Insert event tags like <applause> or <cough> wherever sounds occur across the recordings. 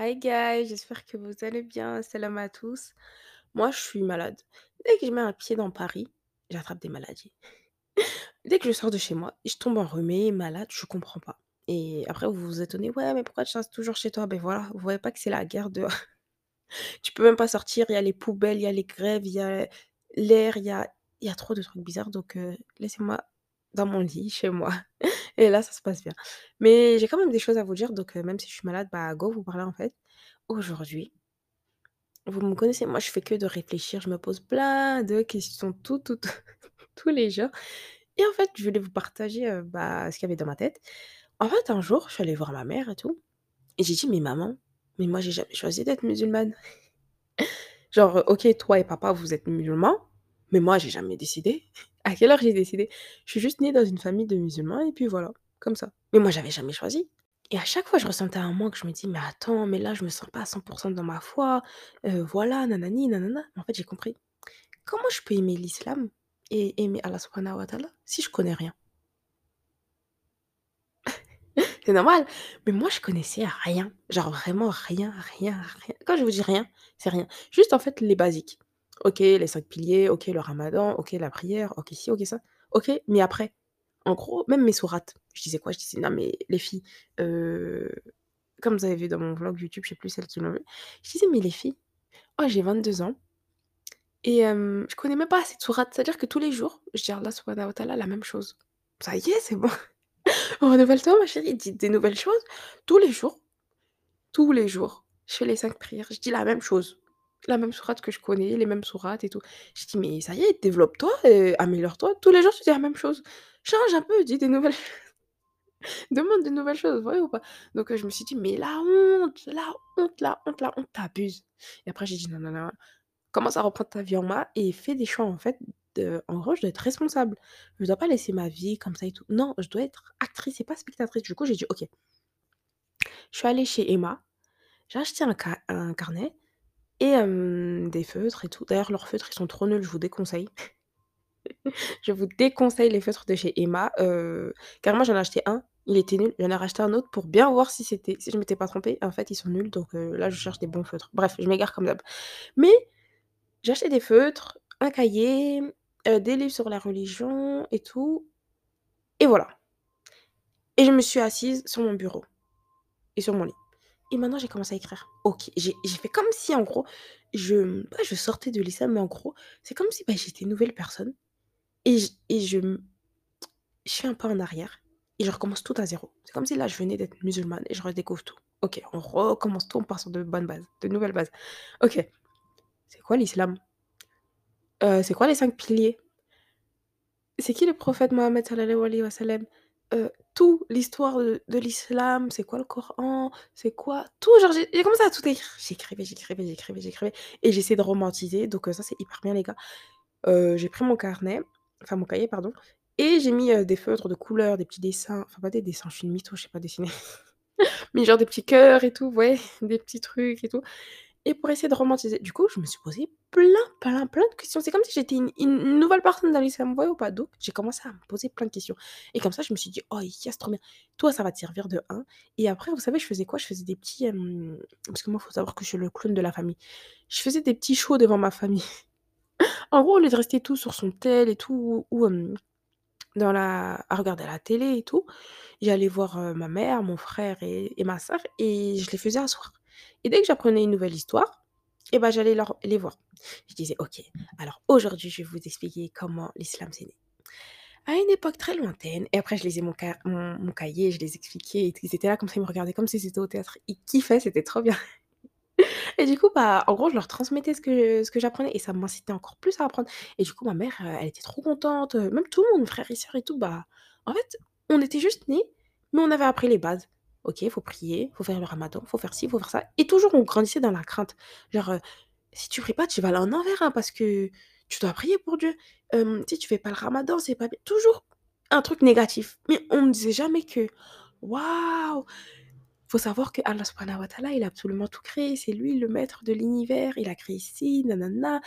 Hi guys, j'espère que vous allez bien. Salam à tous. Moi, je suis malade. Dès que je mets un pied dans Paris, j'attrape des maladies. Dès que je sors de chez moi, je tombe enrhumée, malade, je comprends pas. Et après, vous vous étonnez, ouais, mais pourquoi tu restes toujours chez toi? Ben voilà, vous voyez pas que c'est la guerre dehors. <laughs> Tu peux même pas sortir, il y a les poubelles, il y a les grèves, il y a l'air, il y a, y a trop de trucs bizarres. Donc, euh, laissez-moi dans mon lit, chez moi. <laughs> Et là, ça se passe bien. Mais j'ai quand même des choses à vous dire. Donc, euh, même si je suis malade, bah, go vous parler en fait. Aujourd'hui, vous me connaissez, moi je fais que de réfléchir, je me pose plein de questions tout, tout, tout- <laughs> tous les jours. Et en fait, je voulais vous partager euh, bah, ce qu'il y avait dans ma tête. En fait, un jour, je suis allée voir ma mère et tout. Et j'ai dit, mais maman, mais moi j'ai jamais choisi d'être musulmane. <laughs> Genre, ok, toi et papa, vous êtes musulmans, mais moi j'ai jamais décidé. À quelle heure j'ai décidé? Je suis juste née dans une famille de musulmans et puis voilà, comme ça. Mais moi j'avais jamais choisi. Et à chaque fois, je ressentais un manque, je me dis: «Mais attends, mais là, je me sens pas à 100% dans ma foi, heu, voilà, nanani, nanana». En fait, j'ai compris. Comment je peux aimer l'islam et aimer Allah subhanahu wa ta'ala si je connais rien? <laughs> C'est normal, mais moi, je connaissais rien, genre vraiment rien, rien, rien. Quand je vous dis rien, c'est rien. Juste, en fait, les basiques. OK, les 5 piliers, OK, le ramadan, OK, la prière, OK ci, OK ça. OK, mais après, en gros, même mes sourates, je disais quoi? Je disais: «Non mais les filles, heu» Comme vous avez vu dans mon vlog YouTube, je sais plus celles qui l'ont vu. Je disais: «Mais les filles, moi j'ai 22 ans et hem, je connais même pas assez de sourates. C'est-à-dire que tous les jours, je dis Allah subhanahu wa ta'ala la même chose. Ça y est, c'est <laughs> bon. Renouvelle-toi ma chérie, dis des nouvelles choses tous les jours, tous les jours. Je fais les 5 prières, je dis la même chose. La même sourate que je connais, les mêmes sourates et tout. Je dis: «Mais ça y est, développe-toi et améliore-toi. Tous les jours, tu dis la même chose. Change un peu, dis des nouvelles <laughs> Demande de nouvelles choses, vrai ou pas? Donc, heu, je me suis dit: «Mais la honte, la honte, la honte, la honte, tu Et après j'ai dit: «Non, non, non, commence à reprendre ta vie en main et fais des choix en fait en gros, je dois être responsable. Je dois pas laisser ma vie comme ça et tout. Non, je dois être actrice et pas spectatrice». Du coup, j'ai dit: «OK». Je suis allée chez Emma, j'ai acheté un un carnet et des feutres et tout. D'ailleurs, leurs feutres, ils sont trop nuls, je vous déconseille. <laughs> Je vous déconseille les feutres de chez Emma, heu, carrément j'en ai acheté un, il était nul, j'en ai racheté un autre pour bien voir si c'était si je m'étais pas trompée. En fait, ils sont nuls donc là je cherche des bons feutres. Bref, je m'égare comme d'hab. Mais j'ai acheté des feutres, un cahier, des livres sur la religion et tout et voilà et je me suis assise sur mon bureau et sur mon lit et maintenant j'ai commencé à écrire. OK, j'ai fait comme si en gros je sortais de l'islam mais en gros, c'est comme si, bah, j'étais une nouvelle personne et je Je fais un pas en arrière et je recommence tout à zéro. C'est comme si là, je venais d'être musulmane et je redécouvre tout. OK, on recommence tout, on part sur de bonnes bases, de nouvelles bases. OK, c'est quoi l'islam? Heu, c'est quoi les 5 piliers? C'est qui le prophète Mohammed sallallahu alayhi wa? Heu, tout, l'histoire de l'islam, c'est quoi le Coran? C'est quoi tout, genre j'ai commencé à tout écrire. J'écrivais, j'écrivais, j'écrivais, j'écrivais et j'essayais de romantiser donc heu, ça, c'est hyper bien les gars. Heu, j'ai pris mon carnet, enfin mon cahier pardon et j'ai mis, heu, des feutres de couleur, des petits dessins, enfin pas des dessins, je suis une mytho, je sais pas dessiner, <laughs> mais genre des petits cœurs et tout, ouais, <laughs> des petits trucs et tout et pour essayer de romantiser. Du coup, je me suis posé plein, plein, plein de questions. C'est comme si j'étais une nouvelle personne dans vous voyez ou pas? Donc j'ai commencé à me poser plein de questions et comme ça, je me suis dit: «Oh yes, trop bien». Toi, ça va te servir de un. et après, vous savez, je faisais quoi? Je faisais des petits, hem parce que moi, il faut savoir que je suis le clown de la famille. Je faisais des petits shows devant ma famille. <laughs> En gros, au lieu de rester tout sur son tel et tout ou dans la à regarder la télé et tout. J'allais voir, ma mère, mon frère et et ma sœur et je les faisais asseoir et dès que j'apprenais une nouvelle histoire et ben j'allais leur les voir. Je disais: «OK, alors aujourd'hui, je vais vous expliquer comment l'islam c'est né. À une époque très lointaine» et après je lisais mon ca mon cahier, je les expliquais ils étaient là comme ça, ils me regardaient comme si c'était au théâtre. Ils kiffaient, c'était trop bien. <laughs> Et du coup, bah, en gros, je leur transmettais ce que ce que j'apprenais et ça m'incitait encore plus à apprendre. Et du coup, ma mère, heu, elle était trop contente, heu, même tout le monde, frères et sœurs et tout, bah, en fait, on était juste nés, mais on avait appris les bases. OK, faut prier, faut faire le ramadan, faut faire ci, faut faire ça et toujours on grandissait dans la crainte. Genre, heu, si tu pries pas, tu vas aller en enfer, hein, parce que tu dois prier pour Dieu. Si tu fais pas le ramadan, c'est pas bien. Toujours un truc négatif. Mais on ne disait jamais que: «Waouh! Faut savoir que Allah subhanahu wa ta'ala, il a absolument tout créé. C'est lui le maître de l'univers. Il a créé ci, nanana.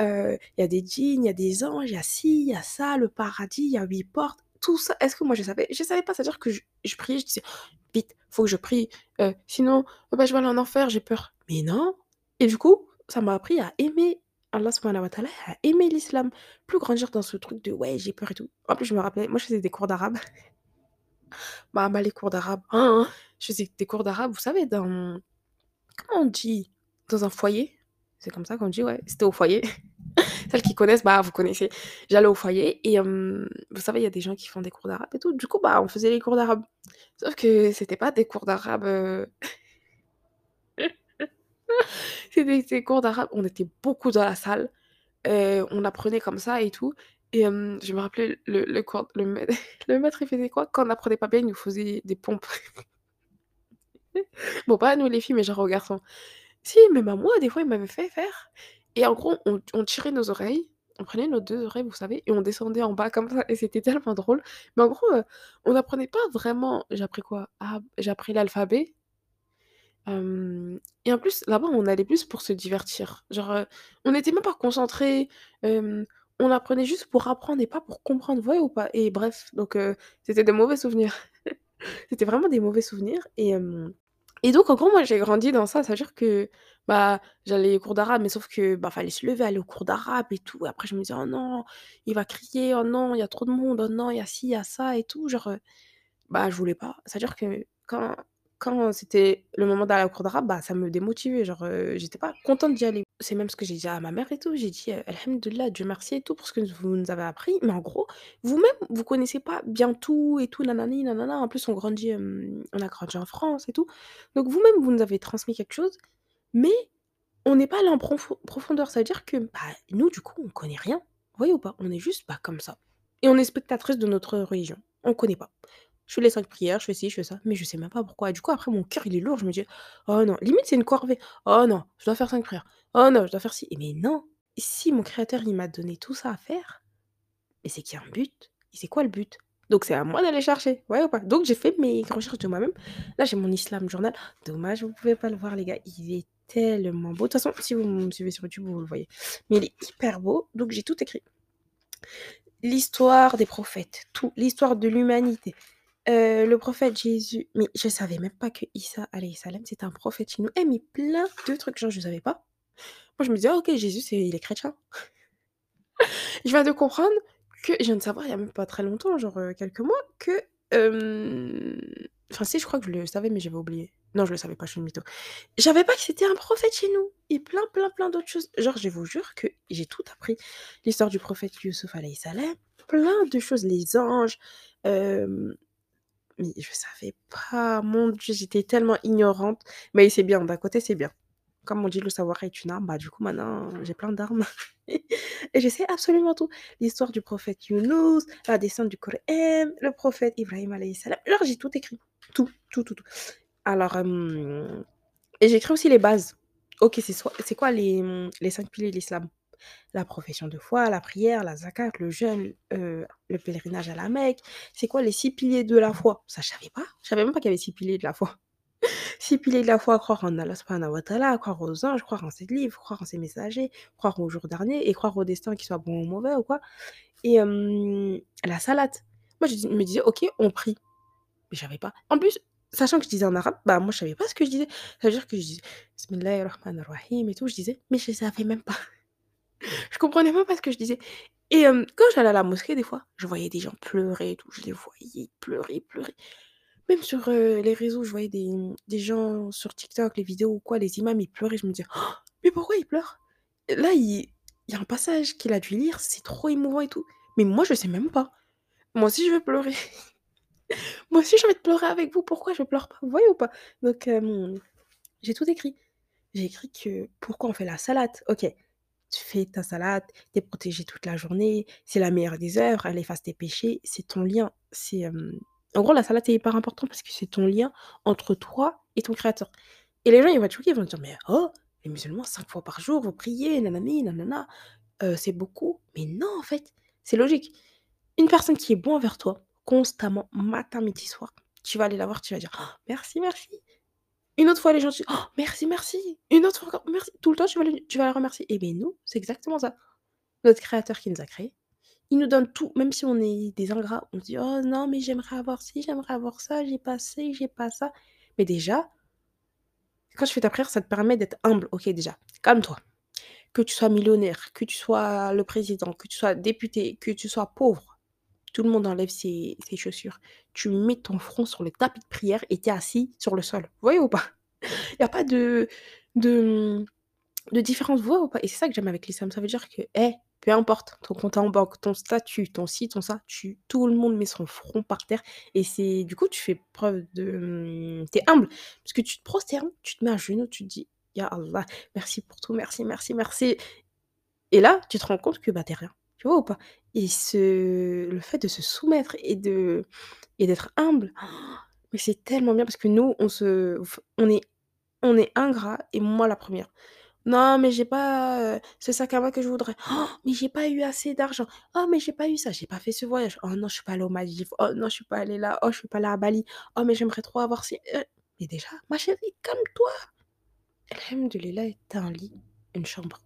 Heu, il y a des djinns, il y a des anges, il y a ci, il y a ça, le paradis, il y a 8 portes. Ça, est-ce que moi je savais? Je savais pas, c'est-à-dire que je je priais, je disais: «Vite, faut que je prie, heu, sinon, bah, je vais aller en enfer, j'ai peur». Mais non! Et du coup, ça m'a appris à aimer Allah à aimer l'islam, plus grandir dans ce truc de: «Ouais, j'ai peur et tout». En plus, je me rappelais, moi je faisais des cours d'arabe. <laughs> Bah, bah, les cours d'arabe, hein, hein, je faisais des cours d'arabe, vous savez dans comment on dit? Dans un foyer? C'est comme ça qu'on dit, ouais, c'était au foyer. Celles qui connaissent, bah, vous connaissez. J'allais au foyer et vous savez, il y a des gens qui font des cours d'arabe et tout. Du coup, bah, on faisait les cours d'arabe. Sauf que c'était pas des cours d'arabe, heu <laughs> c'était des cours d'arabe, on était beaucoup dans la salle, heu, on apprenait comme ça et tout et je me rappelais le le cours le mai <laughs> le maître, il faisait quoi? Quand on apprenait pas bien, il nous faisait des pompes. <laughs> Bon, pas à nous les filles, mais genre aux garçons. Si, même à moi, des fois, il m'avait fait faire et en gros, on tirait nos oreilles, on prenait nos 2 oreilles, vous savez et on descendait en bas comme ça et c'était tellement drôle. Mais en gros, heu, on apprenait pas vraiment j'ai appris quoi? Ah, j'ai appris l'alphabet. Et en plus, là-bas, on allait plus pour se divertir. Genre, heu, on était même pas concentrés, on apprenait juste pour apprendre et pas pour comprendre, vous voyez ou pas? Et bref, donc heu, c'était des mauvais souvenirs. <laughs> C'était vraiment des mauvais souvenirs et et donc en gros, moi, j'ai grandi dans ça. Ça veut dire que, bah, j'allais aux cours d'arabe, mais sauf que, bah, fallait se lever, aller au cours d'arabe et tout. Après, je me disais: «Oh non, il va crier. Oh non, il y a trop de monde. Oh non, il y a ci, il y a ça et tout». Genre, heu, bah, je voulais pas. C'est-à-dire que quand quand c'était le moment d'aller au cours d'arabe, bah, ça me démotivait. Genre, heu, j'étais pas contente d'y aller. C'est même ce que j'ai dit à ma mère et tout. J'ai dit: «Heu, Alhamdoulilah, Dieu merci et tout pour ce que vous nous avez appris, mais en gros, vous-même, vous connaissez pas bien tout et tout, nanani nanana. En plus, on grandit, on a grandi en France et tout. Donc vous-même, vous nous avez transmis quelque chose, mais on n'est pas allé en profo profondeur. Ça veut dire que, bah, nous, du coup, on connaît rien. Vous voyez ou pas? On est juste, bah, comme ça et on est spectatrice de notre religion. On connaît pas. Je fais les 5 prières, je fais ci, je fais ça, mais je sais même pas pourquoi. Et du coup, après, mon cœur, il est lourd. Je me dis: «Oh non», limite, c'est une corvée. «Oh non, je dois faire 5 prières. Oh non, je dois faire ci» et mais non! Si mon créateur, il m'a donné tout ça à faire, mais c'est qu'il y a un but et c'est quoi le but? Donc c'est à moi d'aller chercher, voyez ou pas? Donc j'ai fait mes recherches de moi-même. Là, j'ai mon Islam Journal. Dommage, vous pouvez pas le voir, les gars. Il est tellement beau. De toute façon, si vous me suivez sur YouTube, vous le voyez. Mais il est hyper beau, donc j'ai tout écrit. L'histoire des prophètes, tout, l'histoire de l'humanité, heu, le prophète Jésus, mais je savais même pas que Issa salam, c'était un prophète chez nous. Eh mais plein de trucs, genre je savais pas. Moi je me disais: «Ah OK, Jésus il est chrétien». <laughs> Je viens de comprendre que je viens de savoir il y a même pas très longtemps, genre, heu, quelques mois, que, enfin si je crois que je le savais, mais j'avais oublié. Non, je le savais pas, je suis une mytho. Je savais pas que c'était un prophète chez nous et plein, plein, plein d'autres choses. Genre, je vous jure que j'ai tout appris. L'histoire du prophète Youssouf alayhi salam, plein de choses, les anges, mais je savais pas, mon Dieu, j'étais tellement ignorante. Mais c'est bien, d'un côté, c'est bien. Comme on dit: «Le savoir est une arme», bah, du coup, maintenant, j'ai plein d'armes <laughs> et je sais absolument tout. L'histoire du prophète Younous, la descente du Coran, le prophète Ibrahim alayhi salam. Genre, j'ai tout écrit. Tout, tout, tout, tout. Alors, hem et j'ai écrit aussi les bases. OK, c'est quoi les, les 5 piliers de l'islam? La profession de foi, la prière, la zakat, le jeûne, heu, le pèlerinage à la Mecque. C'est quoi les 6 piliers de la foi? Ça, je savais pas. Je savais même pas qu'il y avait 6 piliers de la foi. <laughs> 6 piliers de la foi, croire en Allah subhanahu wa ta'ala, croire aux anges, croire en ses livres, croire en ses messagers, croire au jour dernier et croire au destin, qu'il soit bon ou mauvais ou quoi et hem, la salate. Moi, je me disais: «OK, on prie». Mais je savais pas. En plus, sachant que je disais en arabe, bah, moi, je savais pas ce que je disais. Ça veut dire que je disais: «Bismillahir rahmanir rahim» et tout, je disais, mais je savais même pas. <laughs> Je comprenais même pas ce que je disais et quand j'allais à la mosquée, des fois, je voyais des gens pleurer et tout. Je les voyais pleurer, pleurer. Même sur, les réseaux, je voyais des, des gens sur TikTok, les vidéos ou quoi, les imams, ils pleuraient. Je me disais: «Oh, «Mais pourquoi ils pleurent?» là, il y a un passage qu'il a dû lire, c'est trop émouvant et tout. Mais moi, je sais même pas. Moi aussi, je vais pleurer. <laughs> Moi aussi, j'ai envie de pleurer avec vous. Pourquoi je pleure pas? Vous voyez ou pas? Donc j'ai tout écrit. J'ai écrit que pourquoi on fait la salade? OK, tu fais ta salade, tu es protégé toute la journée, c'est la meilleure des œuvres, elle efface tes péchés, c'est ton lien. C'est, en gros, la salade, c'est hyper important parce que c'est ton lien entre toi et ton créateur et les gens, ils vont être choqués, ils vont dire: «Mais oh, les musulmans 5 fois par jour, vous priez, nanani nanana, heu, c'est beaucoup». Mais non, en fait, c'est logique. Une personne qui est bon envers toi, constamment, matin, midi, soir, tu vas aller la voir, tu vas dire: «Oh, merci, merci». Une autre fois, les gens disent: «Oh, merci, merci». Une autre fois «Merci». Tout le temps, tu vas les remercier et beh, nous, c'est exactement ça. Notre créateur qui nous a créés, Il nous donne tout, même si on est des ingrats, on se dit: «Oh non, mais j'aimerais avoir ci, j'aimerais avoir ça, j'ai pas ci, j'ai pas ça». Mais déjà quand tu fais ta prière, ça te permet d'être humble. OK, déjà, calme-toi. Que tu sois millionnaire, que tu sois le président, que tu sois député, que tu sois pauvre, tout le monde enlève ses, chaussures. Tu mets ton front sur le tapis de prière et tu es assis sur le sol. Vous voyez ou pas? Il n'y a pas de, de, différence. Vous voyez ou pas? Et c'est ça que j'aime avec l'islam. Ça veut dire que, hé, peu importe ton compte en banque, ton statut, ton ci, ton ça, tout le monde met son front par terre. Et c'est du coup, tu fais preuve de. Tu es humble. Parce que tu te prosternes, tu te mets à genoux, tu te dis, Ya Allah, merci pour tout, merci, merci, merci. Et là, tu te rends compte que bah, t'es rien. Tu vois ou pas? Et ce... le fait de se soumettre et de et d'être humble, c'est tellement bien parce que nous, on se on est on est ingrat et moi la première. Non, mais j'ai pas euh, ce sac à main que je voudrais. Oh, mais j'ai pas eu assez d'argent. Oh, mais j'ai pas eu ça, j'ai pas fait ce voyage. Oh non, je suis pas allée aux Maldives. Oh non, je suis pas allée là. Oh, je suis pas allée à Bali. Oh, mais j'aimerais trop avoir ces. Euh, mais déjà, ma chérie, calme-toi. Alhamdoulilah, t'as un lit, une chambre.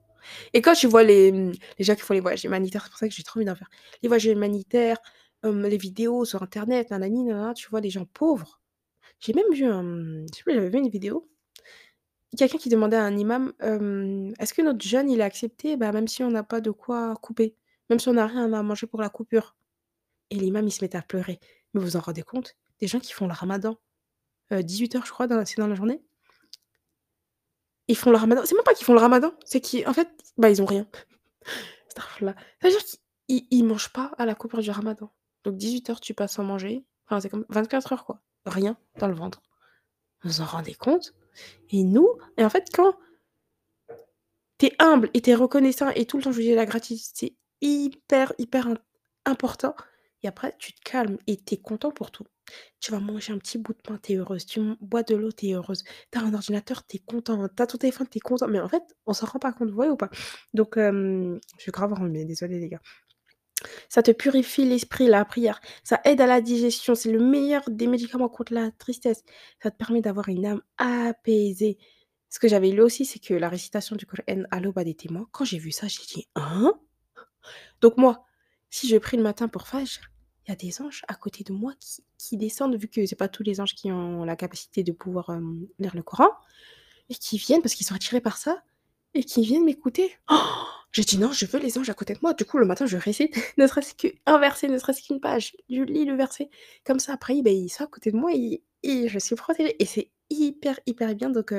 Et quand tu vois les, mmh, les gens qui font les voyages humanitaires, c'est pour ça que j'ai trop envie d'en faire. Les voyages humanitaires, hum, les vidéos sur internet, nanani, nanana, tu vois des gens pauvres. J'ai même vu un, je sais plus, j'avais vu une vidéo. Quelqu'un qui demandait à un imam, hum, est-ce que notre jeûne, il est accepté, bah, même si on n'a pas de quoi couper, même si on n'a rien à manger pour la coupure. Et l'imam, il se mettait à pleurer. Mais vous vous en rendez compte? Des gens qui font le ramadan, 18 heures, je crois, dans la journée? Ils font le ramadan. C'est même pas qu'ils font le ramadan, c'est qu'en fait, bah, ils ont rien. <laughs> Astaghfirullah. Ça veut dire qu'ils ils mangent pas à la coupure du ramadan. Donc 18 heures, tu passes sans manger. Enfin, c'est comme 24 heures, quoi. Rien dans le ventre. Vous vous en rendez compte? Et nous Et en fait, quand t'es humble et t'es reconnaissant et tout le temps je vous dis la gratitude, c'est hyper, hyper important. Et après, tu te calmes et t'es content pour tout. Tu vas manger un petit bout de pain, t'es heureuse. Tu bois de l'eau, t'es heureuse. T'as un ordinateur, t'es content. T'as ton téléphone, t'es content. Mais en fait, on s'en rend pas compte, vous voyez ou pas? Donc, je suis grave mais désolée les gars. Ça te purifie l'esprit, la prière. Ça aide à la digestion. C'est le meilleur des médicaments contre la tristesse. Ça te permet d'avoir une âme apaisée. Ce que j'avais lu aussi, c'est que la récitation du Coran à l'aube des témoins, quand j'ai vu ça, j'ai dit Hein? Donc, moi, si je prie le matin pour Fajr, y a des anges à côté de moi qui, qui descendent, vu que c'est pas tous les anges qui ont la capacité de pouvoir lire le Coran, et qui viennent, parce qu'ils sont attirés par ça, et qui viennent m'écouter. Oh j'ai dit non, je veux les anges à côté de moi. Du coup, le matin, je récite, <laughs> ne serait-ce qu'un verset, ne serait-ce qu'une page. Je lis le verset. Comme ça, après, ben, ils sont à côté de moi et, je suis protégée. Et c'est hyper, hyper bien. Donc,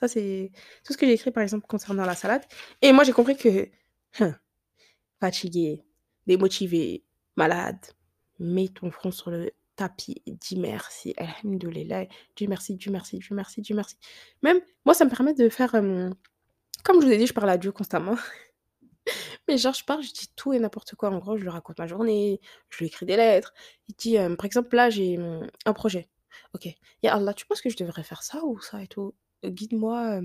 ça, c'est tout ce que j'ai écrit, par exemple, concernant la salade. Et moi, j'ai compris que, hein, fatigué, démotivé, malade, mets ton front sur le tapis et dis merci, alhamdoulilah, Dieu merci, Dieu merci, Dieu merci, Dieu merci. Même, moi, ça me permet de faire, comme je vous ai dit, je parle à Dieu constamment. <laughs> Mais genre, je parle, je dis tout et n'importe quoi. En gros, je lui raconte ma journée, je lui écris des lettres. Il dit, par exemple, là, j'ai un projet. Ok, ya Allah, tu penses que je devrais faire ça ou ça et tout? Guide-moi,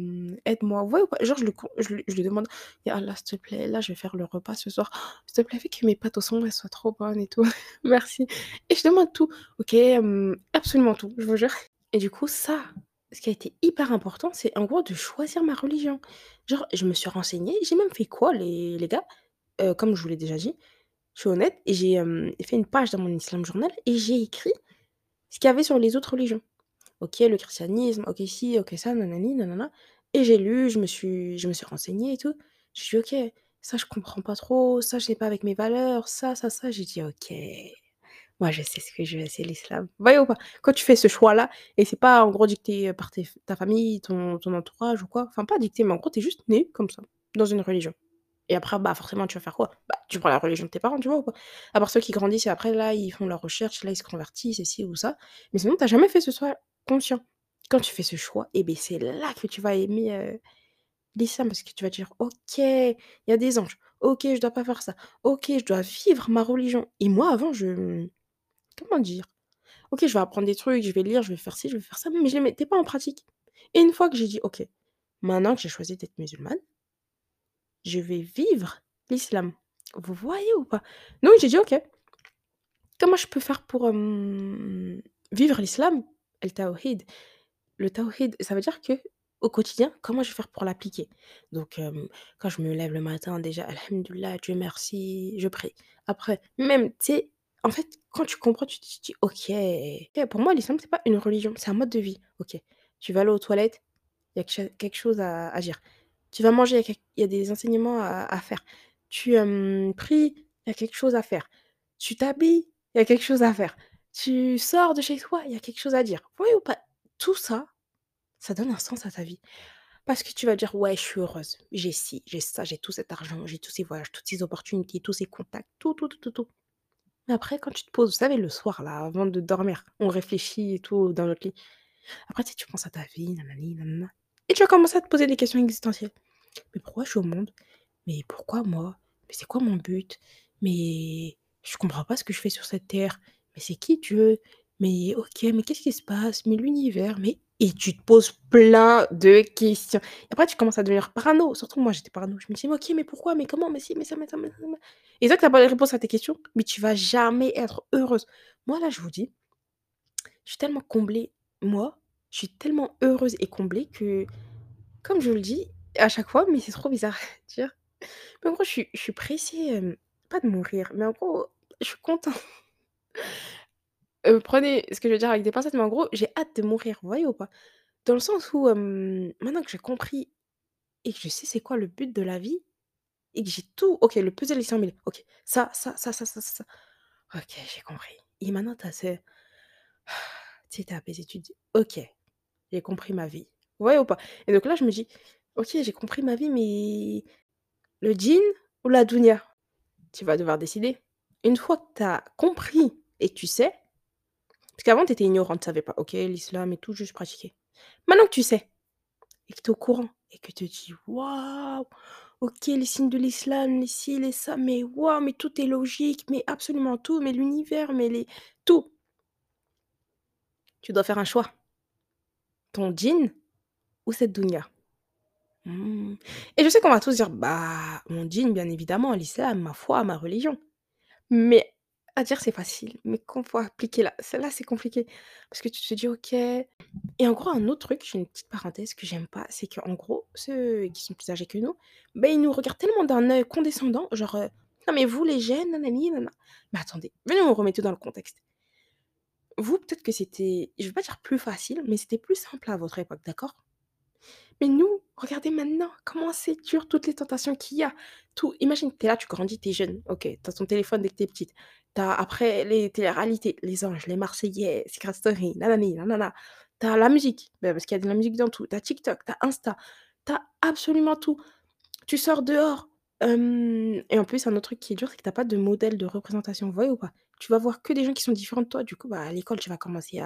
aide-moi. Ouais, genre, je, le, je, lui demande, Ya Allah, s'il te plaît, là, je vais faire le repas ce soir. S'il te plaît, fais que mes pâtes au son, soient trop bonnes et tout. <laughs> Merci. Et je demande tout. Ok, absolument tout, je vous jure. Et du coup, ça, ce qui a été hyper important, c'est en gros de choisir ma religion. Genre, je me suis renseignée, j'ai même fait quoi, les, les gars? Comme je vous l'ai déjà dit, je suis honnête, et j'ai fait une page dans mon Islam Journal et j'ai écrit ce qu'il y avait sur les autres religions. OK, le christianisme, OK, si, OK, ça, nanani, nanana. Et j'ai lu, je me suis, je me suis renseignée et tout. J'ai dit, OK, ça, je comprends pas trop, ça, je sais pas avec mes valeurs, ça, ça, ça. J'ai dit, OK, moi, je sais ce que je veux, c'est l'islam. Voyez ou pas? Quand tu fais ce choix-là, et c'est pas en gros dicté par ta famille, ton, ton entourage ou quoi, enfin, pas dicté, mais en gros, t'es juste né comme ça, dans une religion. Et après, bah, forcément, tu vas faire quoi? Bah, tu prends la religion de tes parents, tu vois ou pas? À part ceux qui grandissent et après, là, ils font leur recherche, là, ils se convertissent, et ci ou ça. Mais sinon, t'as jamais fait ce choix conscient. Quand tu fais ce choix, et ben c'est là que tu vas aimer l'islam parce que tu vas dire ok, il y a des anges, ok, je dois pas faire ça, ok, je dois vivre ma religion. Et moi, avant, je. Comment dire? Ok, je vais apprendre des trucs, je vais lire, je vais faire ci, je vais faire ça, mais je les mettais pas en pratique. Et une fois que j'ai dit ok, maintenant que j'ai choisi d'être musulmane, je vais vivre l'islam. Vous voyez ou pas? Donc j'ai dit ok, comment je peux faire pour vivre l'islam El Tawhid. Le ça veut dire que au quotidien, comment je vais faire pour l'appliquer? Donc, quand je me lève le matin déjà, alhamdoulilah, Dieu merci, je prie. Après, même, tu sais, en fait, quand tu comprends, tu te dis: «OK, pour moi l'islam c'est pas une religion, c'est un mode de vie. OK, tu vas aller aux toilettes, il y a que quelque chose à à dire. Tu vas manger, il y a des enseignements à faire. Tu, pries, il y a quelque chose à faire. Tu t'habilles, il y a quelque chose à faire. Tu sors de chez toi, il y a quelque chose à dire». Oui ou pas? Tout ça, ça donne un sens à ta vie. Parce que tu vas dire: «Ouais, je suis heureuse, j'ai ci, j'ai ça, j'ai tout cet argent, j'ai tous ces voyages, toutes ces opportunités, tous ces contacts, tout, tout, tout, tout, tout». Mais après quand tu te poses, vous savez le soir là, avant de dormir, on réfléchit et tout dans notre lit. Après tu tu penses à ta vie, nanani nanana et tu vas commencer à te poser des questions existentielles. «Mais pourquoi je suis au monde? Mais pourquoi moi? Mais c'est quoi mon but? Mais je comprends pas ce que je fais sur cette terre. Mais c'est qui Dieu? Mais OK, mais qu'est-ce qui se passe? Mais l'univers, mais» et tu te poses plein de questions. Et après tu commences à devenir parano. Surtout moi j'étais parano. Je me dis: «Mais OK, mais pourquoi? Mais comment? Mais si, mais ça, mais ça, mais ça, mais» et que tu as pas les réponses à tes questions, mais tu vas jamais être heureuse. Moi là, je vous dis je suis tellement comblée, moi, je suis tellement heureuse et comblée que, comme je le dis à chaque fois, mais c'est trop bizarre <laughs> mais en gros je suis pressée, hem, pas de mourir, mais en gros, je suis contente. Heu, prenez ce que je veux dire avec des pincettes, mais en gros, j'ai hâte de mourir, vous voyez ou pas? Dans le sens où, hem, maintenant que j'ai compris et que je sais c'est quoi le but de la vie et que j'ai tout OK, le puzzle il s'est emmêlé. OK, ça, ça, ça, ça, ça, ça. OK, j'ai compris et maintenant tu as ce <sighs> tu sais, apaisée, tu te dis: «OK, j'ai compris ma vie». Vous voyez ou pas? Et donc là, je me dis: «OK, j'ai compris ma vie, mais le djinn ou la dounia?» Tu vas devoir décider. Une fois que tu as compris et tu sais parce qu'avant tu étais ignorante, tu savais pas. OK, l'islam et tout, juste pratiquer. Maintenant que tu sais et que tu es au courant et que tu te dis: «Waouh! OK, les signes de l'islam, les ci, les ça, mais waouh, mais tout est logique, mais absolument tout, mais l'univers, mais les tout». Tu dois faire un choix. Ton djinn ou cette dounia? Mmh et je sais qu'on va tous dire: «Bah, mon djinn, bien évidemment, l'islam, ma foi, ma religion». Mais à dire c'est facile, mais quand faut appliquer là, c'est là c'est compliqué. Parce que tu te dis: «OK» et en gros, un autre truc, je fais une petite parenthèse que j'aime pas, c'est qu'en gros, ceux qui sont plus âgés que nous, bah, ils nous regardent tellement d'un œil condescendant, genre, «Non mais vous les jeunes, nanani nana». Mais attendez, venez on remet tout dans le contexte. Vous, peut-être que c'était, je vais pas dire plus facile, mais c'était plus simple à votre époque, d'accord? Mais nous, regardez maintenant, comment c'est dur, toutes les tentations qu'il y a. Tout imagine, tu es là, tu grandis, tu es jeune, OK, tu as ton téléphone dès que tu es petite. Tu as après les téléréalités, Les Anges, Les Marseillais, Secret Story, nanani nanana. Tu as la musique, bah, parce qu'il y a de la musique dans tout. Tu as TikTok, tu as Insta, tu as absolument tout. Tu sors dehors, et en plus, un autre truc qui est dur, c'est que tu as pas de modèle de représentation, vous voyez ou pas? Tu vas voir que des gens qui sont différents de toi, du coup, bah, à l'école, tu vas commencer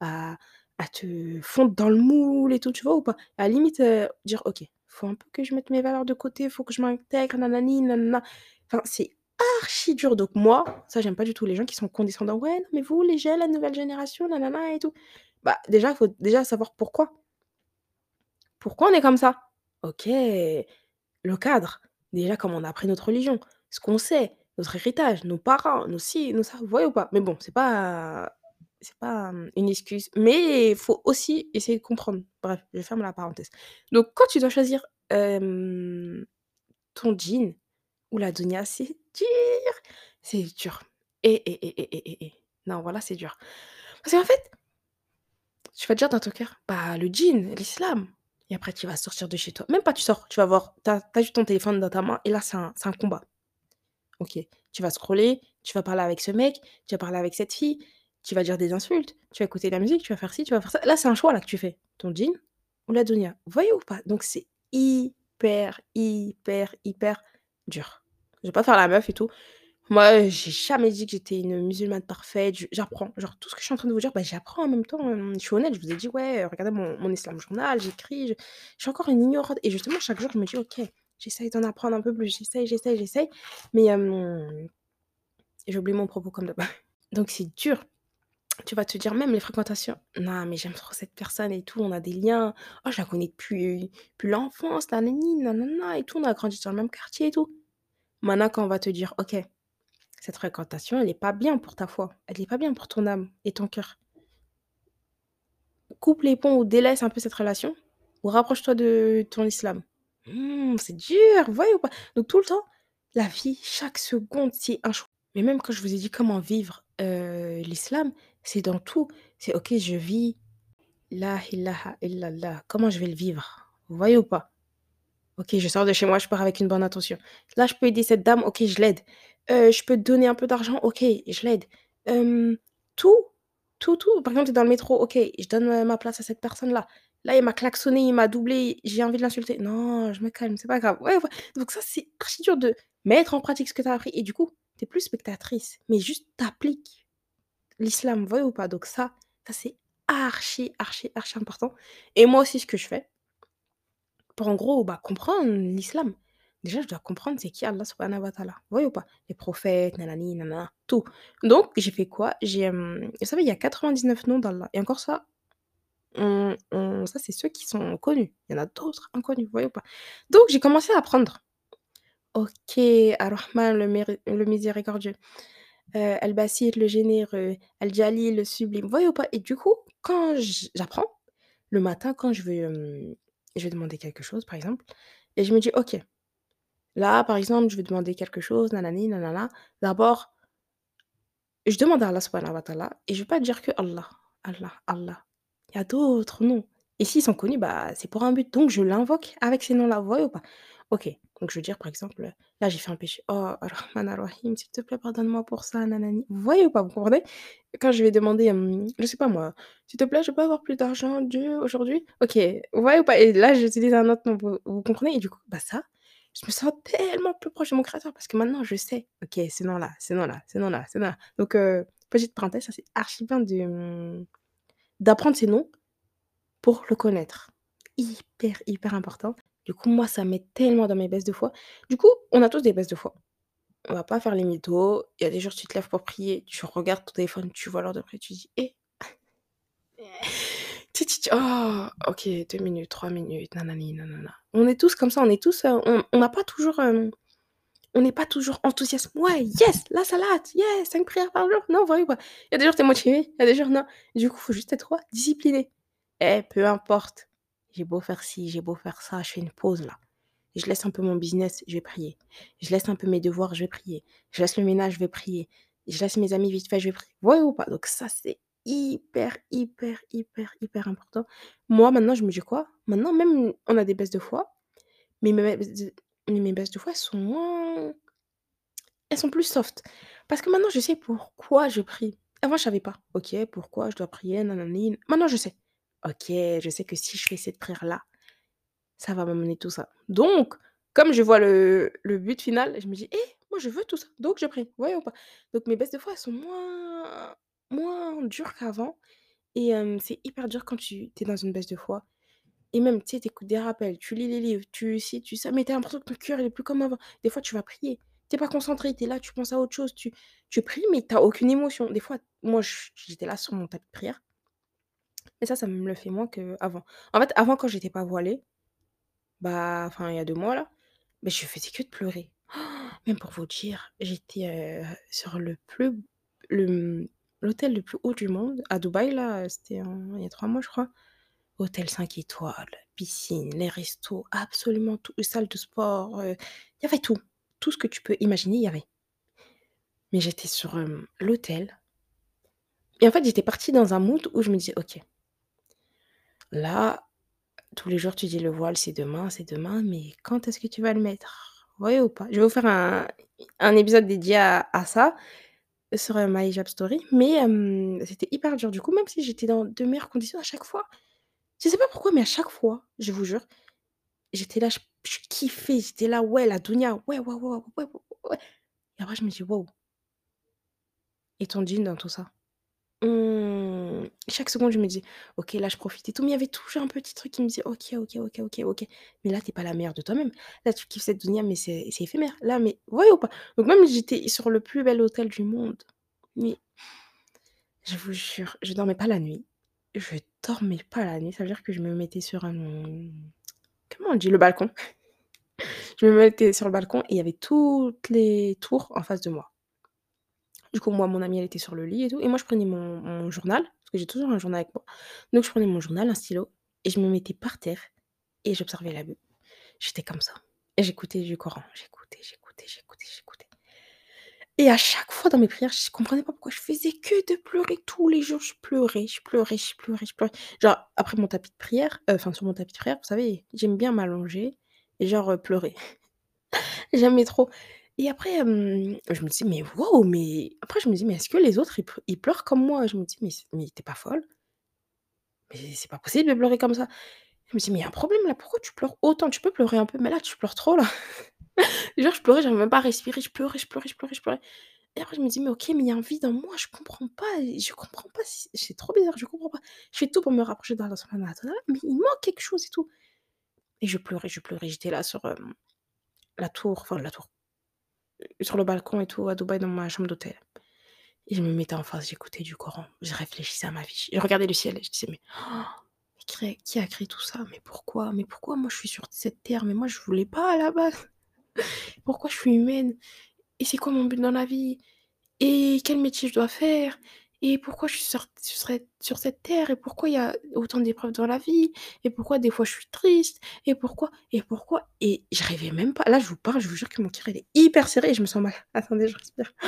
à à te fondre dans le moule et tout, tu vois ou pas? À la limite, heu, dire: «OK, faut un peu que je mette mes valeurs de côté, faut que je m'intègre, nanani nanana». Enfin, c'est archi dur donc moi, ça j'aime pas du tout les gens qui sont condescendants: «Ouais, non mais vous les jeunes, la nouvelle génération, nanana et tout». Bah, déjà, il faut déjà savoir pourquoi. Pourquoi on est comme ça? OK, le cadre, déjà comment on a appris notre religion, ce qu'on sait, notre héritage, nos parents, nos ci, nos ça, vous voyez ou pas? Mais bon, c'est pas c'est pas, mmh, une excuse, mais il faut aussi essayer de comprendre. Bref, je ferme la parenthèse. Donc quand tu dois choisir, ton djinn ou la dounia, c'est dur, c'est dur et et et et et et non, voilà, c'est dur. Parce qu'en fait tu vas te dire dans ton cœur: «Bah, le djinn, l'islam» et après tu vas sortir de chez toi. Même pas tu sors, tu vas voir, tu as juste ton téléphone dans ta main et là, c'est un un combat. OK, tu vas scroller, tu vas parler avec ce mec, tu vas parler avec cette fille, tu vas dire des insultes, tu vas écouter de la musique, tu vas faire ci, tu vas faire ça. Là, c'est un choix là que tu fais. Ton djinn ou la. Vous voyez ou pas? Donc c'est hyper, hyper, hyper dur. Je vais pas faire la meuf et tout. Moi, j'ai jamais dit que j'étais une musulmane parfaite, j'apprends. Genre tout ce que je suis en train de vous dire, bah, j'apprends en même temps, je suis honnête, je vous ai dit: «Ouais, regardez mon mon islam journal, j'écris», je suis encore une ignorante et justement chaque jour je me dis: «OK, j'essaye d'en apprendre un peu plus, j'essaye, j'essaye, j'essaye». Mais hem, j'ai oublié mon propos comme d'hab. <laughs> Donc c'est dur. Tu vas te dire même les fréquentations: «Non, mais j'aime trop cette personne et tout, on a des liens. Oh, je la connais depuis depuis l'enfance, nanani nanana et tout, on a grandi dans le même quartier et tout». Maintenant quand on va te dire: «OK, cette fréquentation, elle est pas bien pour ta foi, elle est pas bien pour ton âme et ton cœur». Coupe les ponts ou délaisse un peu cette relation ou rapproche-toi de ton islam. Mmh, c'est dur, voyez ou pas? Donc tout le temps, la vie, chaque seconde, c'est un choix. Mais même quand je vous ai dit comment vivre, heu, l'islam, c'est dans tout. C'est OK, je vis la ilaha illallah, comment je vais le vivre? Vous voyez ou pas? OK, je sors de chez moi, je pars avec une bonne intention. Là, je peux aider cette dame, OK, je l'aide. Heu, je peux donner un peu d'argent, OK, je l'aide. Tout, tout, tout. Par exemple, tu es dans le métro, OK, je donne, ma place à cette personne-là. Là, il m'a klaxonné, il m'a doublé, j'ai envie de l'insulter. Non, je me calme, c'est pas grave. Ouais, donc ça, c'est archi dur de mettre en pratique ce que tu as appris et du coup, tu plus spectatrice, mais juste tu appliques l'islam, voyez ou pas? Donc ça, ça c'est archi, archi, archi important et moi aussi, ce que je fais pour en gros, bah, comprendre l'islam. Déjà, je dois comprendre c'est qui Allah subhanahu wa ta'ala. Voyez ou pas? Les prophètes, nanani, nanana, tout. Donc j'ai fait quoi? J'ai, vous savez, il y a 99 noms d'Allah et encore ça, on on ça, c'est ceux qui sont connus. Il y en a d'autres inconnus, voyez ou pas? Donc j'ai commencé à apprendre. OK, Ar-Rahman, le miséricordieux, heu, Al-Basit, le généreux, Al-Jalil, le sublime, voyez ou pas? Et du coup, quand j'apprends, le matin, quand je veux, je vais demander quelque chose, par exemple, et je me dis: «OK, là, par exemple, je vais demander quelque chose, nanani, nanana». D'abord je demande à Allah subhanahu wa ta'ala et je vais pas dire que Allah, Allah, Allah. Il y a d'autres noms et s'ils sont connus, bah, c'est pour un but, donc je l'invoque avec ces noms-là, voyez ou pas? OK, donc je veux dire, par exemple, là, j'ai fait un péché: «Oh, Ar-Rahman Ar-Rahim, s'il te plaît, pardonne-moi pour ça, nanani». Vous voyez ou pas? Vous comprenez? Quand je vais demander, hem, je sais pas moi: «S'il te plaît, je peux avoir plus d'argent, Dieu, aujourd'hui?» OK, vous voyez ou pas? Et là, j'utilise un autre nom, vous comprenez? Et du coup, bah, ça, je me sens tellement plus proche de mon créateur parce que maintenant je sais, OK, ce nom-là, ce nom-là, ce nom-là, ce nom-là. Donc heu, petite parenthèse, c'est archi bien d'apprendre ces noms pour le connaître. Hyper, hyper important. Du coup, moi, ça m'aide tellement dans mes baisses de foi. Du coup, on a tous des baisses de foi. On va pas faire les mythos. Il y a des jours, tu te lèves pour prier, tu regardes ton téléphone, tu vois l'heure de prière, tu dis: «Eh!» <laughs> tu dis: «Oh, OK, 2 minutes, 3 minutes, nanani, nanana». On est tous comme ça, on est tous, heu, on n'a pas toujours, hem, on n'est pas toujours enthousiaste. «Ouais, yes, la salade, yes, 5 prières par jour». Non, voyez ou pas? Il y a des jours, tu es motivé, il y a des jours, non. Du coup, faut juste être quoi? Discipliné. Eh, peu importe, j'ai beau faire ci, j'ai beau faire ça, je fais une pause là. Je laisse un peu mon business, je vais prier. Je laisse un peu mes devoirs, je vais prier. Je laisse le ménage, je vais prier. Je laisse mes amis vite fait, je vais prier. Vous voyez ou pas? Donc ça, c'est hyper, hyper, hyper, hyper important. Moi, maintenant, je me dis quoi? Maintenant, même on a des baisses de foi, mais mes mes baisses de foi, sont moins elles sont plus soft. Parce que maintenant, je sais pourquoi je prie. Avant, je savais pas. OK, pourquoi je dois prier, nanani. Maintenant, je sais. OK, je sais que si je fais cette prière-là, ça va m'amener tout ça. Donc, comme je vois le but final, je me dis: «Eh, moi je veux tout ça, donc je prie». Ou pas? Donc mes baisses de foi, elles sont moins moins dures qu'avant et c'est hyper dur quand tu es dans une baisse de foi et même, tu sais, tu écoutes des rappels, tu lis les livres, tu ci, tu ça, mais tu as l'impression que ton cœur, il est plus comme avant. Des fois, tu vas prier, tu es pas concentré, tu es là, tu penses à autre chose, tu tu pries, mais tu as aucune émotion. Des fois, moi, j'étais là sur mon tapis de prière, mais ça, ça me le fait moins qu'avant. En fait, avant, quand j'étais pas voilée, bah, enfin, il y a 2 mois là, mais je faisais que de pleurer. <gasps> Même pour vous dire, j'étais, heu, sur le plus le, l'hôtel le plus haut du monde à Dubaï là, c'était il y a 3 mois je crois. Hôtel 5 étoiles, piscine, les restos, absolument tout, salle de sport, heu, il y avait tout. Tout ce que tu peux imaginer, il y avait. Mais j'étais sur, hem, l'hôtel et en fait, j'étais partie dans un mood où je me disais: «OK, là, tous les jours tu dis le voile, c'est demain, c'est demain, mais quand est-ce que tu vas le mettre?» Voyez ou pas? Je vais vous faire un un épisode dédié à ça, sur, heu, ma hijab story, mais c'était hyper dur. Du coup, même si j'étais dans de meilleures conditions à chaque fois, je sais pas pourquoi, mais à chaque fois, je vous jure, j'étais là, je je kiffais, j'étais là: «Ouais, la dounia, ouais, ouais, ouais, ouais, ouais, ouais» et après je me dis: «Waouh» et ton djinn dans tout ça? Mmh, chaque seconde, je me dis: «OK, là, je profite et tout», mais il y avait toujours un petit truc qui me disait: «OK, OK, OK, OK, OK». Mais là, tu es pas la meilleure de toi-même. Là, tu kiffes cette dunia, mais c'est éphémère. Là, mais voyez ou pas? Donc même j'étais sur le plus bel hôtel du monde, mais je vous jure, je dormais pas la nuit. Je dormais pas la nuit, ça veut dire que je me mettais sur un, comment on dit? Le balcon. <laughs> Je me mettais sur le balcon et il y avait toutes les tours en face de moi. Du coup, moi, mon amie, elle était sur le lit et tout et moi, je prenais mon journal, parce que j'ai toujours un journal avec moi. Donc je prenais mon journal, un stylo et je me mettais par terre et j'observais la vue. J'étais comme ça et j'écoutais du Coran. J'écoutais, j'écoutais, j'écoutais, j'écoutais et à chaque fois dans mes prières, je comprenais pas pourquoi je faisais que de pleurer tous les jours. Je pleurais, je pleurais, je pleurais, je pleurais. Genre, après mon tapis de prière, heu, enfin sur mon tapis de prière, vous savez, j'aime bien m'allonger et genre, heu, pleurer. <laughs> J'aimais trop et après, je me dis: «Mais waouh!» mais après je me dis: «Mais est-ce que les autres ils pleu ils pleurent comme moi?» je me dis: «Mais c mais pas folle?» «Mais c'est pas possible de pleurer comme ça». Je me dis: «Mais il y a un problème là, pourquoi tu pleures autant? Tu peux pleurer un peu, mais là tu pleures trop là». <laughs> Genre je pleurais, j'arrivais même pas à respirer, je pleurais, je pleurais, je pleurais, je pleurais et après je me dis: «Mais OK, mais il y a un vide en moi, je comprends pas je comprends pas c'est trop bizarre, je comprends pas. Je fais tout pour me rapprocher d'Allah Subhanahu wa Ta'ala, mais il manque quelque chose et tout» et je pleurais, je pleurais, j'étais là sur, la tour, enfin la tour, sur le balcon et tout à Dubaï dans ma chambre d'hôtel et je me mettais en face, j'écoutais du Coran, je réfléchissais à ma vie, je regardais le ciel et je disais: «Mais <gasps> qui qui a créé tout ça? Mais pourquoi? Mais pourquoi moi je suis sur cette terre? Mais moi je voulais pas à la base. <laughs> Pourquoi je suis humaine? Et c'est quoi mon but dans la vie? Et quel métier je dois faire? Et pourquoi je suis sur sur cette terre? Et pourquoi il y a autant d'épreuves dans la vie? Et pourquoi des fois je suis triste? Et pourquoi? Et pourquoi?» et j'arrivais même pas là je vous parle, je vous jure que mon cœur est hyper serré et je me sens mal. <laughs> Attendez, je respire. <gasps>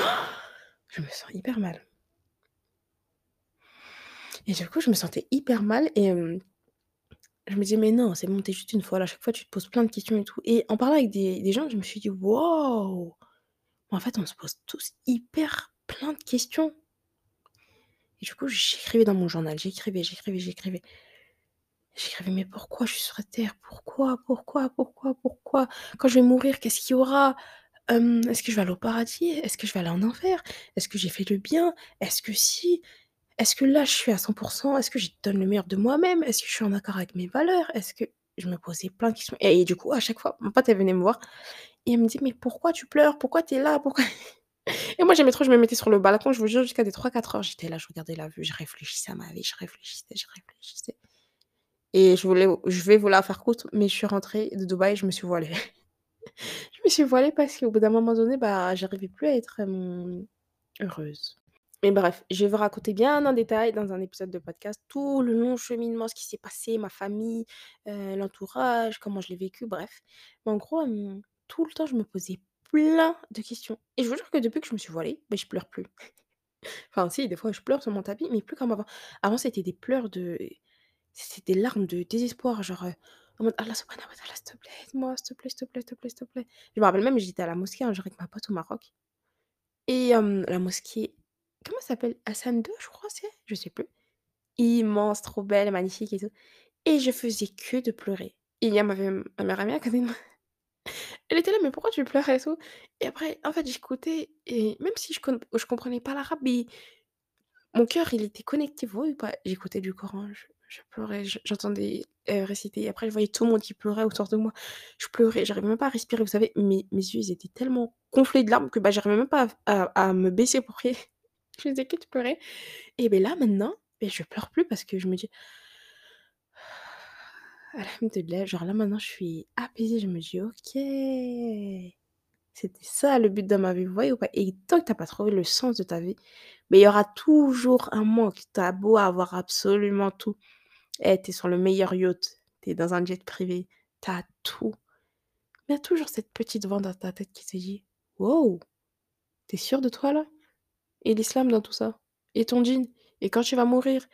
Je me sens hyper mal. Et du coup, je me sentais hyper mal et je me disais: «Mais non, c'est bon, tu es juste une folle, à chaque fois tu te poses plein de questions et tout» et en parlant avec des des gens, je me suis dit: «Waouh! En fait, on se pose tous hyper plein de questions». Et du coup, j'écrivais dans mon journal, j'écrivais, j'écrivais, j'écrivais. J'écrivais: «Mais pourquoi je suis sur cette terre? Pourquoi? Pourquoi? Pourquoi? Pourquoi? Quand je vais mourir, qu'est-ce qu'il y aura? Est-ce que je vais aller au paradis? Est-ce que je vais aller en enfer? Est-ce que j'ai fait le bien? Est-ce que si? Est-ce que là, je suis à 100% Est-ce que je donne le meilleur de moi-même? Est-ce que je suis en accord avec mes valeurs? Est-ce que» je me posais plein de questions? Et du coup, à chaque fois, mon pote, elle venait me voir et elle me dit: «Mais pourquoi tu pleures? Pourquoi tu es là? Pourquoi?» Et moi, j'aimais trop, je me mettais sur le balcon, je vous jure, jusqu'à des 3-4 heures, j'étais là, je regardais la vue, je réfléchissais à ma vie, je réfléchissais, je réfléchissais et je voulais je vais vous la faire courte, mais je suis rentrée de Dubaï, je me suis voilée. <laughs> Je me suis voilée parce qu'au bout d'un moment donné, bah, j'arrivais plus à être, hem, heureuse. Mais bref, je vais vous raconter bien en détail dans un épisode de podcast tout le long cheminement, ce qui s'est passé, ma famille, heu, l'entourage, comment je l'ai vécu, bref. Mais en gros, hem, tout le temps, je me posais plein de questions et je vous jure que depuis que je me suis voilée, beh, je pleure plus. <laughs> Enfin si, des fois je pleure sur mon tapis, mais plus comme avant. Avant, c'était des pleurs de c'était des larmes de désespoir, genre, mode: «Allah subhanahu wa ta'ala, s'il te plaît, aide-moi, s'il te plaît, s'il te plaît, s'il te plaît, s'il te plaît». Je me rappelle même, j'étais à la mosquée un jour avec ma pote au Maroc et la mosquée, comment ça s'appelle? Hassan II, je crois c'est? Je sais plus. Immense, trop belle, magnifique et tout et je faisais que de pleurer et il y a ma meilleure amie à côté de. Elle était là: «Mais pourquoi tu pleures et tout?» et après, en fait, j'écoutais et même si je je comprenais pas l'arabe, mon cœur, il était connecté, vous voyez pas? J'écoutais du Coran, je pleurais, je j'entendais, heu, réciter. Après, je voyais tout le monde qui pleurait autour de moi. Je pleurais, j'arrivais même pas à respirer, vous savez? Mes yeux, ils étaient tellement gonflés de larmes que, bah, j'arrivais même pas à me baisser pour prier. <laughs> Je faisais que de pleurer et beh, là, maintenant, beh, je pleure plus parce que je me dis: «Alhamdoulilah», genre là, maintenant, je suis apaisée, je me dis: «OK, c'était ça le but de ma vie», vous voyez ou pas? Et tant que tu as pas trouvé le sens de ta vie, mais il y aura toujours un manque. Tu as beau avoir absolument tout. Eh, tu es sur le meilleur yacht, tu es dans un jet privé, tu as tout. Mais il y a toujours cette petite voix dans ta tête qui te dit: «Wow, tu es sûre de toi là? Et l'islam dans tout ça? Et ton djinn? Et quand tu vas mourir?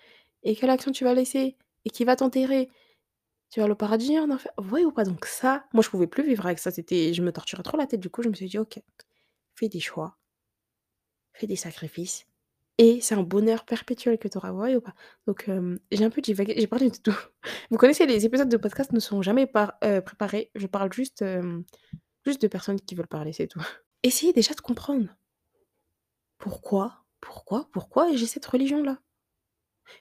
Et quelle action tu vas laisser? Et qui va t'enterrer? Tu vas au paradis, en enfer?» voyez ou pas? Donc ça, moi je pouvais plus vivre avec ça, c'était je me torturais trop la tête. Du coup, je me suis dit: «OK, fais des choix, fais des sacrifices et c'est un bonheur perpétuel que tu auras», voyez ou pas? Donc hem, j'ai un peu divagué, j'ai parlé de tout. <laughs> Vous connaissez les épisodes de podcast ne sont jamais heu, préparés, je parle juste, hem, juste de personnes qui veulent parler, c'est tout. Essayez déjà de comprendre. Pourquoi? Pourquoi? Pourquoi j'ai cette religion-là?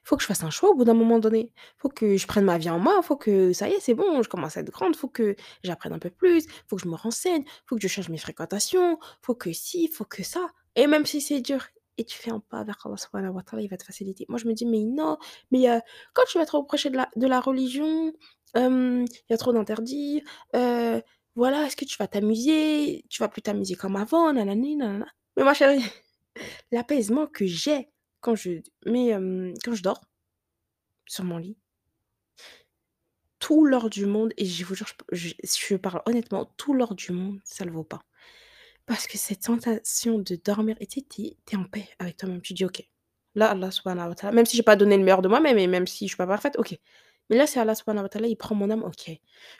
Faut que je fasse un choix au bout d'un moment donné. Faut que je prenne ma vie en main, faut que ça y est, c'est bon, je commence à être grande, faut que j'apprenne un peu plus, faut que je me renseigne, faut que je change mes fréquentations, faut que ci, faut que ça. Et même si c'est dur et tu fais un pas vers Allah subhanahu wa ta'ala, il va te faciliter. Moi, je me dis: «Mais non, mais heu, quand tu vas te rapprocher de la religion, il y a trop d'interdits, heu, voilà, est-ce que tu vas t'amuser? Tu vas plus t'amuser comme avant, nanana». Mais ma chérie, <laughs> l'apaisement que j'ai quand je hem, quand je dors sur mon lit tout l'or du monde et je vous jure, je je parle honnêtement, tout l'or du monde, ça le vaut pas. Parce que cette sensation de dormir et tu sais, tu es tu es en paix avec toi-même. Tu dis: «OK, là, Allah Taala, même si j'ai pas donné le meilleur de moi-même et même si je suis pas parfaite, OK. Mais là, c'est Allah Soubhana wa Taala, il prend mon âme, OK.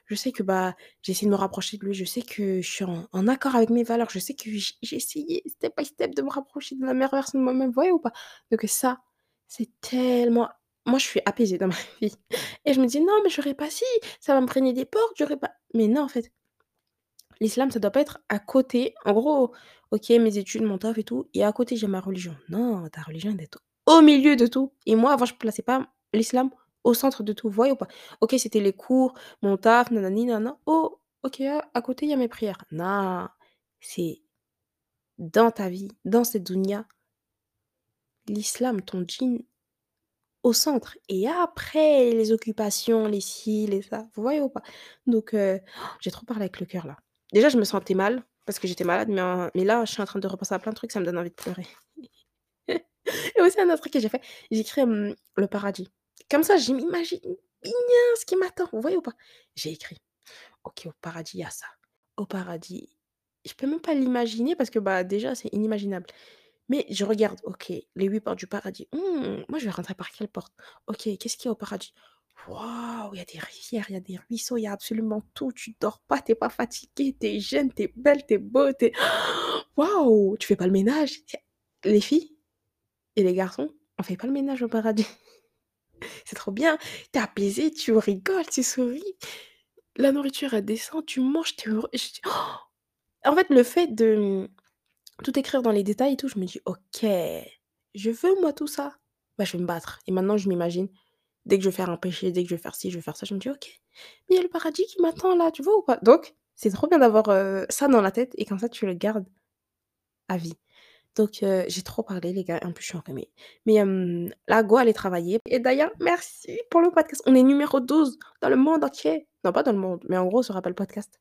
Je sais que, bah, j'ai essayé de me rapprocher de lui, je sais que je suis en accord avec mes valeurs, je sais que j'ai essayé step by step de me rapprocher de la meilleure version de moi-même». Vous voyez ou pas? Donc ça, c'est tellement moi, je suis apaisée dans <laughs> ma vie et je me dis: «Non, mais j'aurais pas ci, ça va me freiner des portes, j'aurais pas» mais non, en fait. L'islam, ça doit pas être à côté. En gros, OK, mes études, mon taf et tout et à côté, j'ai ma religion. Non, ta religion, elle doit être au milieu de tout et moi, avant, je plaçais pas l'islam au centre de tout. Voyez ou pas? OK, c'était les cours, mon taf, nanani nana. Oh, OK, à côté, il y a mes prières. Non, c'est dans ta vie, dans cette dounia l'islam, ton djinn au centre et après les occupations, les ci, les ça. Vous voyez ou pas? Donc heu, <gasps> j'ai trop parlé avec le cœur là. Déjà, je me sentais mal parce que j'étais malade, mais là, je suis en train de repenser à plein de trucs, ça me donne envie de pleurer. <laughs> Et aussi un autre truc que j'ai fait, j'ai écrit, hem, le paradis. Comme ça, je m'imagine bien ce qui m'attend, vous voyez ou pas? J'ai écrit: «OK, au paradis, il y a ça. Au paradis» je peux même pas l'imaginer parce que, bah, déjà, c'est inimaginable. Mais je regarde, OK, les 8 portes du paradis. Mmh, moi, je vais rentrer par quelle porte? OK, qu'est-ce qu'il y a au paradis? Waouh, il y a des rivières, il y a des ruisseaux, il y a absolument tout. Tu dors pas, tu es pas fatigué, tu es jeune, tu es belle, tu es beau, tu es <gasps> waouh, tu fais pas le ménage? Les filles et les garçons, on fait pas le ménage au paradis. C'est trop bien. Tu es apaisé, tu rigoles, tu souris. La nourriture, elle descend, tu manges, tu es heureux. Dis en fait, le fait de, mmh, tout écrire dans les détails et tout, je me dis: «OK, je veux moi tout ça». Bah, je vais me battre et maintenant je m'imagine, dès que je vais faire un péché, dès que je vais faire ci, je vais faire ça, je me dis: «OK, mais il y a le paradis qui m'attend là, tu vois ou pas?» donc c'est trop bien d'avoir, ça dans la tête et comme ça tu le gardes à vie. Donc j'ai trop parlé les gars, en plus je suis enrhumée. Mais là, go aller travailler et d'ailleurs, merci pour le podcast. On est numéro 12 dans le monde entier. Non, pas dans le monde, mais en gros sur Apple Podcast.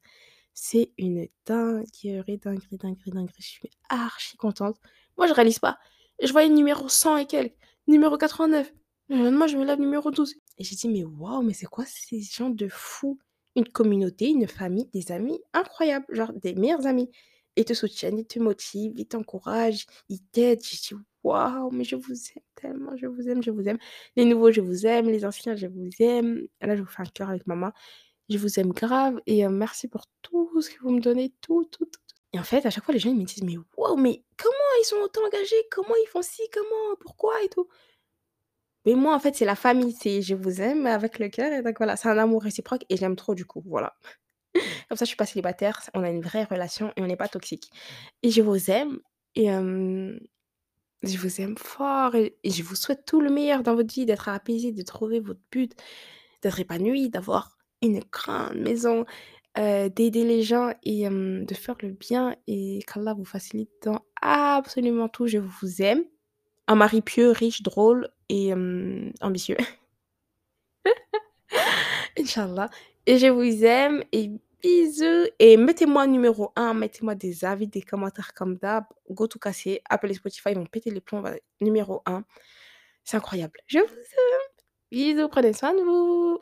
C'est une dinguerie, dinguerie, dinguerie, dinguerie. Je suis archi contente. Moi, je réalise pas. Je voyais numéro 100 et quelques, numéro 89. Heu, moi, je me lève numéro 12 et j'ai dit: «Mais waouh, mais c'est quoi ces gens de fous?» une communauté, une famille, des amis incroyables, genre des meilleurs amis. Ils te soutiennent, ils te motivent, ils t'encouragent, ils t'aident. J'ai dit: «Waouh, mais je vous aime tellement, je vous aime, je vous aime. Les nouveaux, je vous aime, les anciens, je vous aime». Là, je vous fais un cœur avec ma main. Je vous aime grave et heu, merci pour tout ce que vous me donnez, tout, tout, tout et en fait, à chaque fois, les gens, ils me disent: «Mais waouh, mais comment ils sont autant engagés? Comment ils font ci? Comment? Pourquoi et tout?» mais moi, en fait, c'est la famille, c'est je vous aime avec le cœur et donc voilà, c'est un amour réciproque et j'aime trop du coup, voilà. Comme ça, je suis pas célibataire, on a une vraie relation et on n'est pas toxique et je vous aime et je vous aime fort et je vous souhaite tout le meilleur dans votre vie, d'être apaisé, de trouver votre but, d'être épanoui, d'avoir une grande maison, d'aider les gens et de faire le bien et qu'Allah vous facilite dans absolument tout. Je vous aime. Un mari pieux, riche, drôle et ambitieux. <laughs> Inch'Allah et je vous aime et bisous et mettez-moi numéro 1, mettez-moi des avis, des commentaires comme d'hab. Go tout casser, Apple et Spotify vont péter les plombs, numéro 1. C'est incroyable. Je vous aime. Bisous, prenez soin de vous.